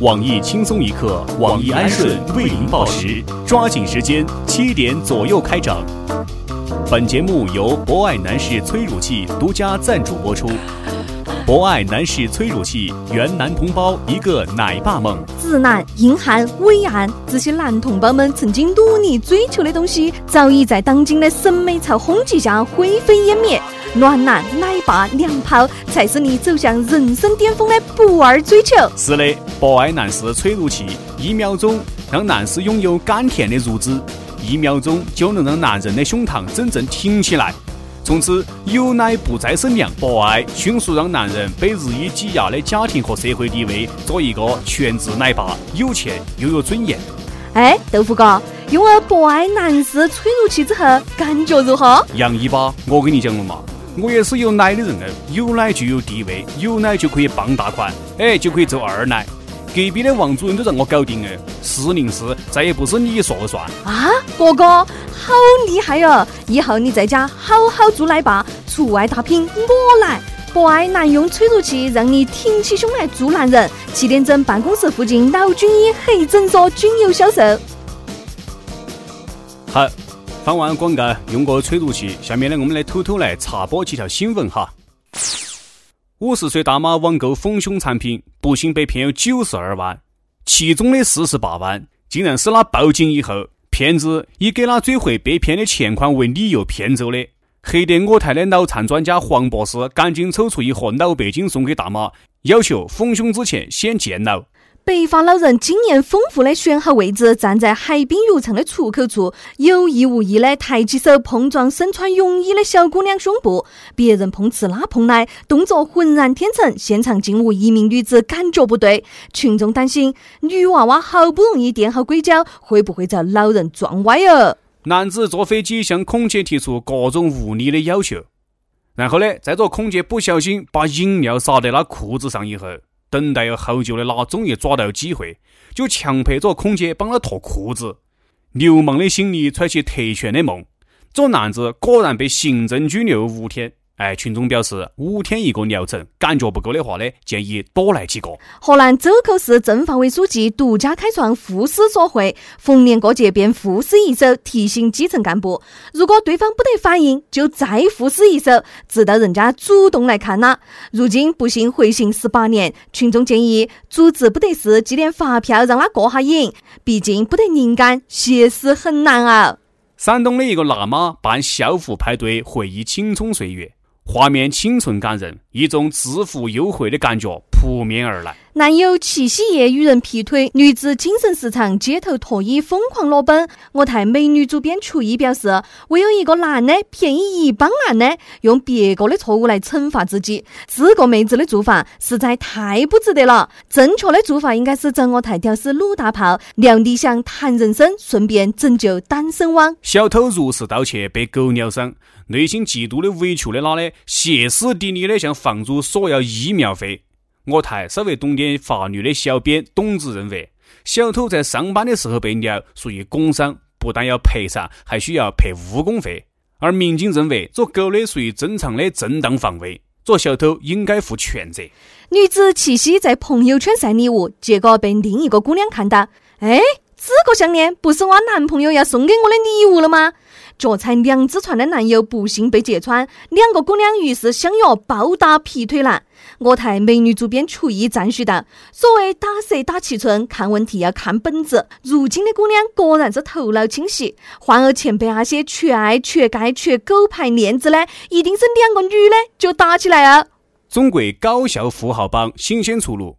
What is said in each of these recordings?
网易轻松一刻，网易安顺为您报时，抓紧时间，七点左右开整。本节目由博爱男士催乳器独家赞助播出。博爱男士催乳器，圆男同胞一个奶爸梦。直男、硬汉、伟岸，这些男同胞们曾经努力追求的东西，早已在当今的审美潮轰击下灰飞烟灭。暖男、奶爸、娘炮，才是你走向人生巅峰的不二追求。是的，博爱男士催乳器，一秒钟让男士拥有甘甜的乳汁，一秒钟就能让男人的胸膛真正挺起来。从此有奶不再是娘，博爱迅速让男人被日益挤压的家庭和社会地位做一个全职奶爸，有钱又有尊严。哎，豆腐哥，用了博爱男士催乳器之后，感觉如何？杨一巴，我跟你讲了嘛，我也是有奶的人哦，有奶就有地位，有奶就可以傍大款，哎，就可以做二奶。隔壁的王主任都让我搞定哎，四零四再也不是你说了算啊！哥哥好厉害哦！以后你在家好好做奶爸，出外打拼我来。博爱男用催乳器，让你挺起胸来做男人。七点整，办公室附近老军医黑诊所均有销售。好，放完广告，用过催乳器。下面呢，我们来偷偷来插播几条新闻哈。五十岁大妈网购丰胸产品，不幸被骗有九十二万，其中的四十八万竟然是他报警以后，骗子以给他追回被骗的钱款为理由骗走的。黑得我台的脑残专家黄博士赶紧抽出一盒脑白金送给大妈，要求丰胸之前先健脑。白发老人经验丰富的选好位置，站在海滨浴场的出口处，有意无意的抬起手碰撞身穿泳衣的小姑娘胸部。别人碰瓷拉碰奶，动作浑然天成。现场竟无一名女子感觉不对。群众担心，女娃娃好不容易垫好硅胶，会不会遭老人撞歪哦？男子坐飞机向空姐提出各种无理的要求，然后呢，在这空姐不小心把饮料洒在了裤子上以后。等待了好久的他终于抓到机会，就强迫着空姐帮他脱裤子。流氓的心里揣起特权的梦，这男子果然被行政拘留五天。哎，群众表示五天一个疗程，感觉不够的话呢，建议多来几个。河南周口市政法委书记独家开创赋诗所会，逢年过节便赋诗一首，提醒基层干部，如果对方不得反应，就再赋诗一首，直到人家主动来看他。如今不幸回刑十八年，群众建议组织不得事寄点发票让他过下瘾，毕竟不得灵感，写诗很难啊。山东的一个辣妈办校服派对，回忆青葱岁月。画面清纯感人，一种制服优惠的感觉扑面而来。男友七夕夜与人劈腿，女子精神失常，街头脱衣疯狂裸奔。我台美女主编厨艺表示，唯有一个男的便宜一帮男的用别个的错误来惩罚自己，这个妹子的做法实在太不值得了。正确的做法应该是找我台屌丝鲁大炮聊理想、谈人生，顺便拯救单身汪。小偷入室盗窃被狗咬伤，内心极度的委屈的他呢，歇斯底里的向房主索要医疗费。我台稍微懂点法律的小编董子认为，小偷在上班的时候被咬属于工伤，不但要赔偿，还需要赔误工费。而民警认为，这狗的属于正常的正当防卫，这小偷应该负全责。女子七夕在朋友圈晒礼物，结果被另一个姑娘看到，哎，这个项链不是我男朋友要送给我的礼物了吗？脚踩两只船的男友不幸被揭穿，两个姑娘于是相约暴打劈腿男。我台美女主编厨艺赞许道：“所谓打蛇打七寸，看问题要看本质。如今的姑娘果然是头脑清晰。换而前辈那些缺爱、缺钙、缺狗牌链子的，一定是两个女的就打起来了。”中国高校富豪榜新鲜出炉，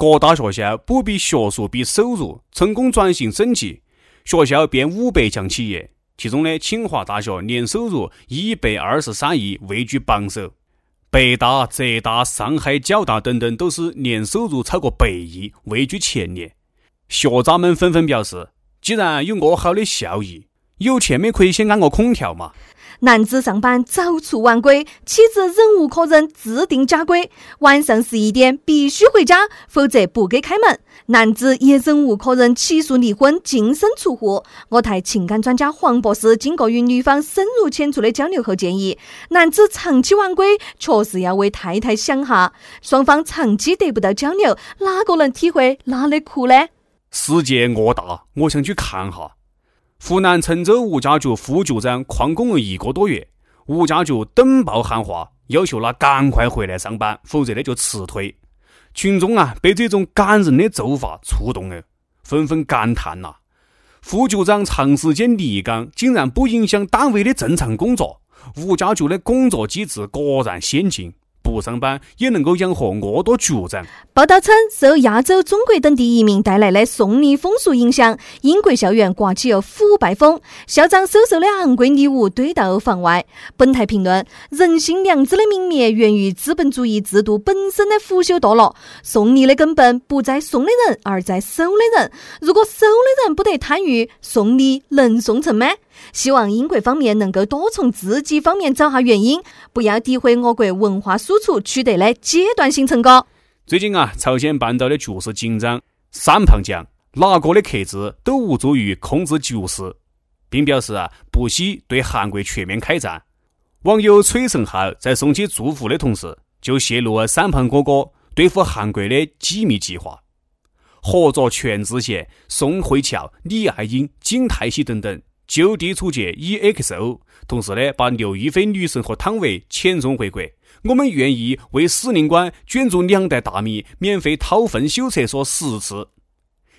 各大学校不比学术比收入，成功转型升级，学校变五百强企业。其中呢，清华大学年收入一百二十三亿，位居榜首。北大、浙大、上海交大等等都是年收入超过百亿，位居前列。学渣们纷纷表示，既然有我好的效益，有钱没可以先安个空调嘛。男子上班早出晚归，妻子忍无可忍，制定家规：晚上十一点必须回家，否则不给开门。男子也忍无可忍，起诉离婚，净身出户。我台情感专家黄博士经过与女方深入浅出的交流后，建议男子长期晚归，确实要为太太想哈。双方长期得不到交流，哪个能体会哪的苦呢？世界恶大，我想去看哈。湖南郴州物价局副局长旷工了一个多月，物价局登报喊话，要求他赶快回来上班，否则呢就辞退。群众啊被这种感人的做法触动了，纷纷感叹呐：副局长长时间离岗，竟然不影响单位的正常工作，物价局的工作机制果然先进。不上班也能够养活恶多局长。报道称，受亚洲、中国等地移民带来的送礼风俗影响，英国校园刮起了腐败风，校长收受的昂贵礼物堆到房外。本台评论：人性良知的泯灭源于资本主义制度本身的腐朽堕落。送礼的根本不在送的人，而在收的人。如果收的人不得贪欲，送礼能送成吗？希望英国方面能够多从自己方面找下原因，不要诋毁我国文化输出取得的阶段性成果。最近啊，朝鲜半岛的局势紧张，三胖讲哪个的克制都无助于控制局势，并表示啊不惜对韩国全面开战。网友崔成浩在送去祝福的同时，就泄露了三胖哥哥对付韩国的机密计划，合作全智贤、宋慧乔、李爱英、金泰熙等等。就地处决 EXO，同时呢，把刘亦菲女神和汤唯遣送回国。我们愿意为司令官捐助两袋大米，免费掏粪修厕所十次。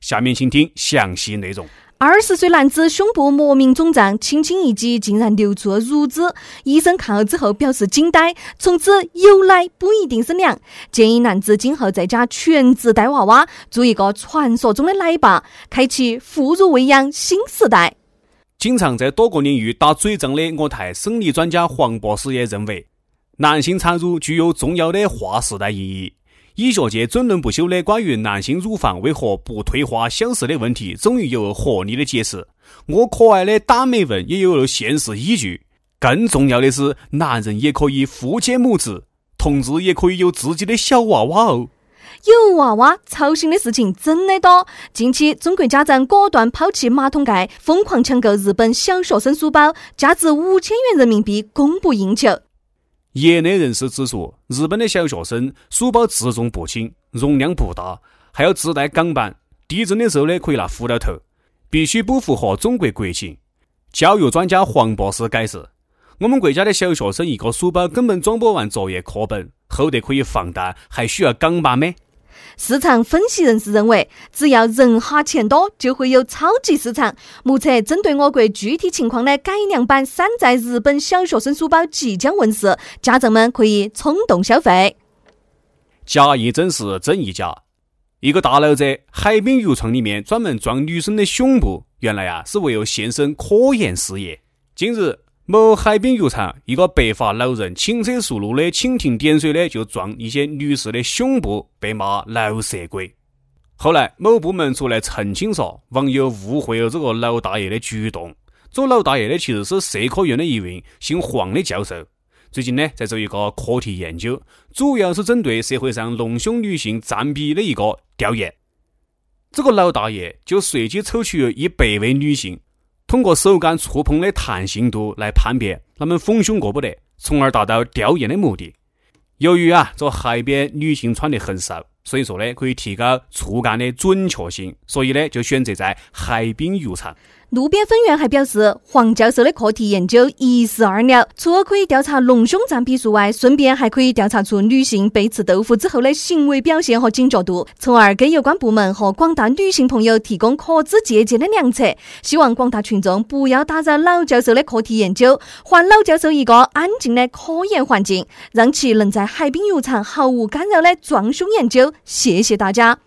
下面请听详细内容。二十岁男子胸部莫名肿胀，轻轻一挤，竟然流出了乳汁。医生看了之后表示惊呆，从此有奶不一定是娘。建议男子今后在家全职带娃娃，做一个传说中的奶爸，开启妇孺喂养新时代。经常在多个领域打嘴仗的我台生理专家黄博士也认为，男性产乳具有重要的划时代意义。医学界争论不休的关于男性乳房为何不退化消失的问题，终于有了合理的解释。我可爱的打美文也有了现实依据。更重要的是，男人也可以父兼母职，同志也可以有自己的小娃娃哦。有娃娃操心的事情真的多。近期，中国家长果断抛弃马桶盖，疯狂抢购日本小学生书包，价值五千元人民币，供不应求。业内人士指出，日本的小学生书包自重不轻，容量不大，还要自带钢板，地震的时候呢可以拿斧头头，必须不符合中国国情。教育专家黄博士解释：我们国家的小学生一个书包根本装不完作业课本，厚得可以放蛋，还需要钢板吗？市场分析人士认为，只要人哈钱多，就会有超级市场。目测，针对我国具体情况的改良版山寨日本小学生书包即将问世，家长们可以冲动消费。假一真是，真一假。一个大佬在海滨浴场里面专门撞女生的胸部，原来啊是为了献身科研事业。近日。某海滨浴场，一个白发老人轻车熟路的蜻蜓点水的就撞一些女士的胸部，被骂老色鬼。后来某部门出来澄清说，网友误会了这个老大爷的举动。这老大爷呢，其实是社科院的一位姓黄的教授，最近呢在做一个课题研究，主要是针对社会上隆胸女性占比的一个调研。这个老大爷就随机抽取了一百位女性。通过手感触碰的弹性度来判别他们丰胸过不得，从而达到调研的目的。由于啊，这海边女性穿的很少，所以说呢，可以提高触感的准确性，所以呢，就选择在海滨浴场。路边分院还表示，黄教授的课题研究一石二鸟，除了可以调查隆胸占比数外，顺便还可以调查出女性被吃豆腐之后的行为表现和警觉度，从而给有关部门和广大女性朋友提供可资借鉴的良策。希望广大群众不要打扰老教授的课题研究，还老教授一个安静的科研环境，让其能在海滨浴场毫无干扰的装胸研究。谢谢大家。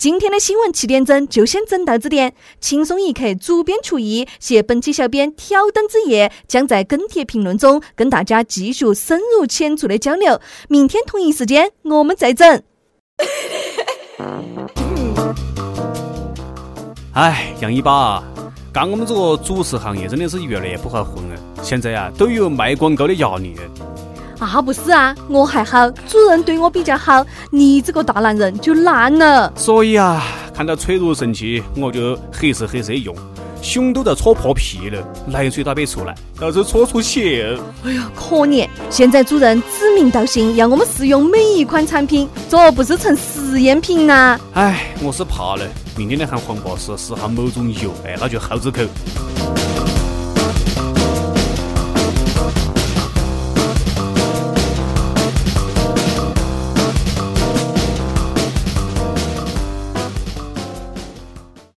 今天的新闻七点整就先整到这点，轻松一刻主编厨艺，携本期小编挑灯之夜，将在跟帖评论中跟大家继续深入浅出的交流。明天同一时间我们再整。哎，杨一把，干我们这个主持行业真的是越来越不好混了。现在啊，都有卖广告的压力。啊，不是啊，我还好，主任对我比较好，你这个大男人就烂了。所以啊，看到催乳神器，我就黑色黑色用。胸都在搓破皮了，奶水都没出来，到时候戳出血。哎呀，可怜！现在主任指名道姓要我们试用每一款产品，这不是成实验品呐？哎，我是怕了，明天来喊黄博士试下某种油，哎，那就耗子口。